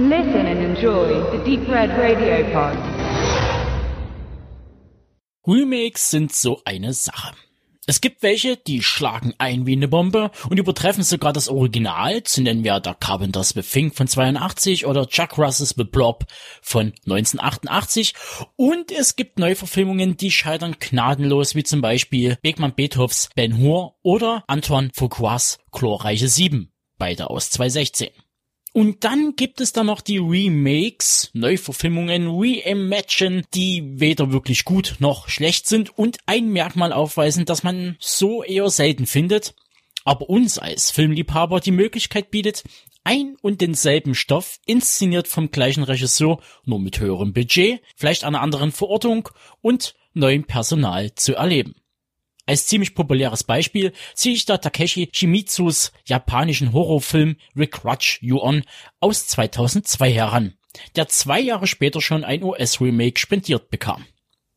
Listen and enjoy the Deep Red Radio Pod. Remakes sind so eine Sache. Es gibt welche, die schlagen ein wie eine Bombe und übertreffen sogar das Original, zu nennen wir der Carpenters The Thing von 82 oder Chuck Russes The Blob von 1988. Und es gibt Neuverfilmungen, die scheitern gnadenlos, wie zum Beispiel Beckmann Beethovs Ben Hur oder Antoine Fuquas Chlorreiche 7, beide aus 2016. Und dann gibt es da noch die Remakes, Neuverfilmungen, Reimagine, die weder wirklich gut noch schlecht sind und ein Merkmal aufweisen, das man so eher selten findet, aber uns als Filmliebhaber die Möglichkeit bietet, ein und denselben Stoff, inszeniert vom gleichen Regisseur, nur mit höherem Budget, vielleicht einer anderen Verortung und neuem Personal zu erleben. Als ziemlich populäres Beispiel ziehe ich da Takeshi Shimizus japanischen Horrorfilm Rick Rutsch You On aus 2002 heran, der zwei Jahre später schon ein US-Remake spendiert bekam.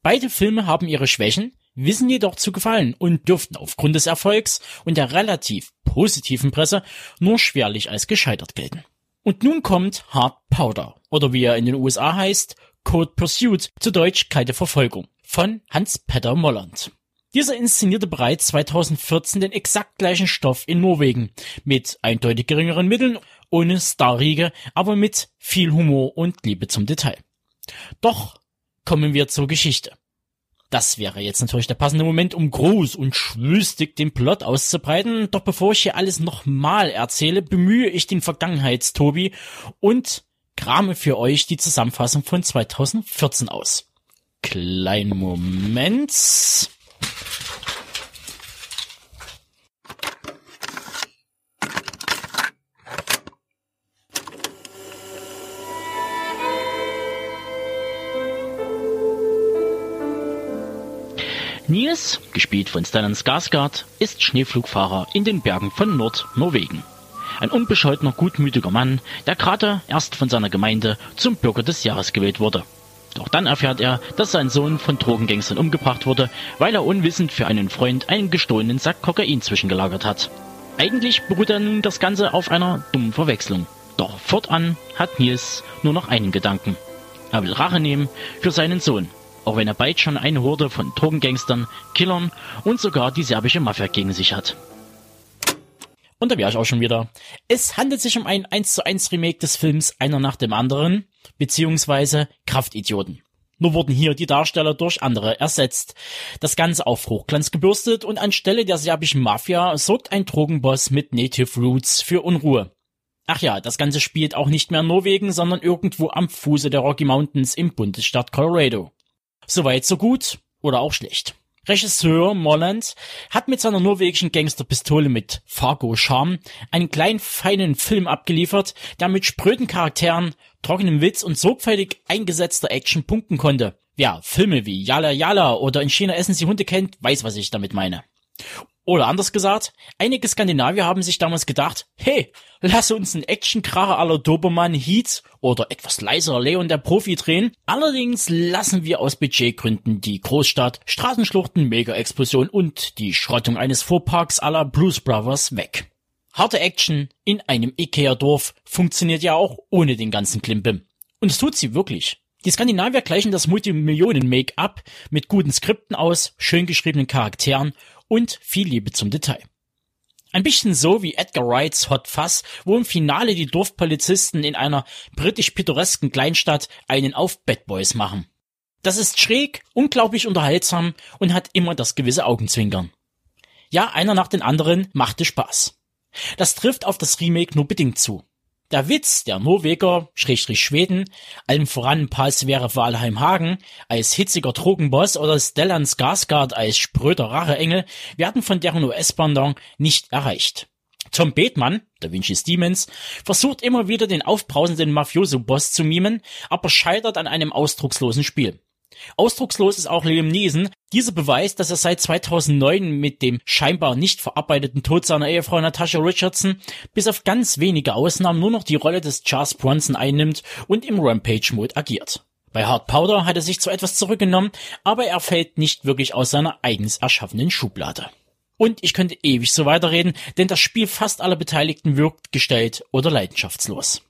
Beide Filme haben ihre Schwächen, wissen jedoch zu gefallen und dürften aufgrund des Erfolgs und der relativ positiven Presse nur schwerlich als gescheitert gelten. Und nun kommt Hard Powder, oder wie er in den USA heißt, Code Pursuit, zu Deutsch Kalte Verfolgung, von Hans-Petter Molland. Dieser inszenierte bereits 2014 den exakt gleichen Stoff in Norwegen, mit eindeutig geringeren Mitteln, ohne Starriege, aber mit viel Humor und Liebe zum Detail. Doch kommen wir zur Geschichte. Das wäre jetzt natürlich der passende Moment, um groß und schwülstig den Plot auszubreiten. Doch bevor ich hier alles nochmal erzähle, bemühe ich den Vergangenheitstobi und krame für euch die Zusammenfassung von 2014 aus. Kleinen Moment. Nils, gespielt von Stellan Skarsgård, ist Schneeflugfahrer in den Bergen von Nordnorwegen. Ein unbescholtener, gutmütiger Mann, der gerade erst von seiner Gemeinde zum Bürger des Jahres gewählt wurde. Doch dann erfährt er, dass sein Sohn von Drogengangstern umgebracht wurde, weil er unwissend für einen Freund einen gestohlenen Sack Kokain zwischengelagert hat. Eigentlich beruht dann das Ganze auf einer dummen Verwechslung. Doch fortan hat Nils nur noch einen Gedanken. Er will Rache nehmen für seinen Sohn auch wenn er bald schon eine Horde von Drogengangstern, Killern und sogar die serbische Mafia gegen sich hat. Und da wäre ich auch schon wieder. Es handelt sich um ein 1 zu 1 Remake des Films Einer nach dem anderen, beziehungsweise Kraftidioten. Nur wurden hier die Darsteller durch andere ersetzt. Das Ganze auf Hochglanz gebürstet und anstelle der serbischen Mafia sorgt ein Drogenboss mit Native Roots für Unruhe. Ach ja, das Ganze spielt auch nicht mehr in Norwegen, sondern irgendwo am Fuße der Rocky Mountains im Bundesstaat Colorado. Soweit so gut oder auch schlecht. Regisseur Molland hat mit seiner norwegischen Gangsterpistole mit Fargo Charme einen kleinen feinen Film abgeliefert, der mit spröden Charakteren, trockenem Witz und sorgfältig eingesetzter Action punkten konnte. Wer Filme wie Yala Yala oder In China essen sie Hunde kennt, weiß, was ich damit meine. Oder anders gesagt, einige Skandinavier haben sich damals gedacht, hey, lass uns einen Actionkracher aller Dobermann Heat oder etwas leiser Leon der Profi drehen. Allerdings lassen wir aus Budgetgründen die Großstadt, Straßenschluchten, Mega-Explosion und die Schrottung eines Fuhrparks aller Blues Brothers weg. Harte Action in einem Ikea-Dorf funktioniert ja auch ohne den ganzen Klimbim. Und es tut sie wirklich. Die Skandinavier gleichen das Multimillionen-Make-up mit guten Skripten aus, schön geschriebenen Charakteren und viel Liebe zum Detail. Ein bisschen so wie Edgar Wrights Hot Fuzz, wo im Finale die Dorfpolizisten in einer britisch-pittoresken Kleinstadt einen auf Bad Boys machen. Das ist schräg, unglaublich unterhaltsam und hat immer das gewisse Augenzwinkern. Ja, einer nach den anderen machte Spaß. Das trifft auf das Remake nur bedingt zu. Der Witz der Norweger, Schrägstrich Schweden, allem voran Paul Sverre Walheim Hagen als hitziger Drogenboss oder Stellan Skarsgård als spröder Racheengel werden von deren US-Pendant nicht erreicht. Tom Bethmann, Da Vinci's Demons, versucht immer wieder den aufbrausenden Mafioso-Boss zu mimen, aber scheitert an einem ausdruckslosen Spiel. Ausdruckslos ist auch Liam. Dieser beweist, dass er seit 2009 mit dem scheinbar nicht verarbeiteten Tod seiner Ehefrau Natasha Richardson bis auf ganz wenige Ausnahmen nur noch die Rolle des Charles Bronson einnimmt und im Rampage-Mode agiert. Bei Hard Powder hat er sich zwar etwas zurückgenommen, aber er fällt nicht wirklich aus seiner eigens erschaffenen Schublade. Und ich könnte ewig so weiterreden, denn das Spiel fast aller Beteiligten wirkt gestellt oder leidenschaftslos.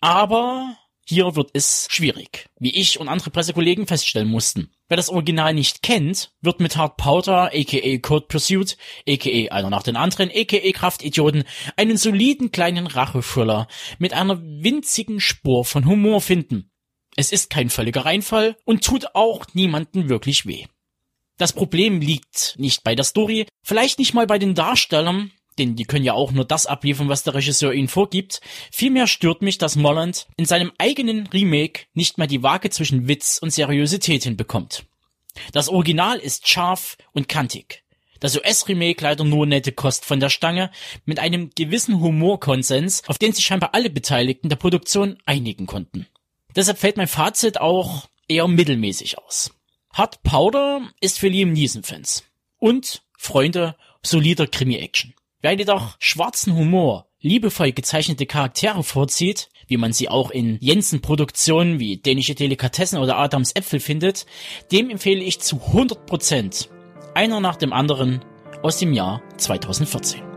Aber hier wird es schwierig, wie ich und andere Pressekollegen feststellen mussten. Wer das Original nicht kennt, wird mit Hard Powder, aka Code Pursuit, aka einer nach den anderen, aka Kraftidioten, einen soliden kleinen Rachefüller mit einer winzigen Spur von Humor finden. Es ist kein völliger Reinfall und tut auch niemanden wirklich weh. Das Problem liegt nicht bei der Story, vielleicht nicht mal bei den Darstellern, denn die können ja auch nur das abliefern, was der Regisseur ihnen vorgibt. Vielmehr stört mich, dass Molland in seinem eigenen Remake nicht mehr die Waage zwischen Witz und Seriosität hinbekommt. Das Original ist scharf und kantig. Das US-Remake leider nur nette Kost von der Stange mit einem gewissen Humorkonsens, auf den sich scheinbar alle Beteiligten der Produktion einigen konnten. Deshalb fällt mein Fazit auch eher mittelmäßig aus. Hard Powder ist für Liam Neeson-Fans und Freunde solider Krimi-Action. Wer jedoch schwarzen Humor, liebevoll gezeichnete Charaktere vorzieht, wie man sie auch in Jensen-Produktionen wie Dänische Delikatessen oder Adams Äpfel findet, dem empfehle ich zu 100% einer nach dem anderen aus dem Jahr 2014.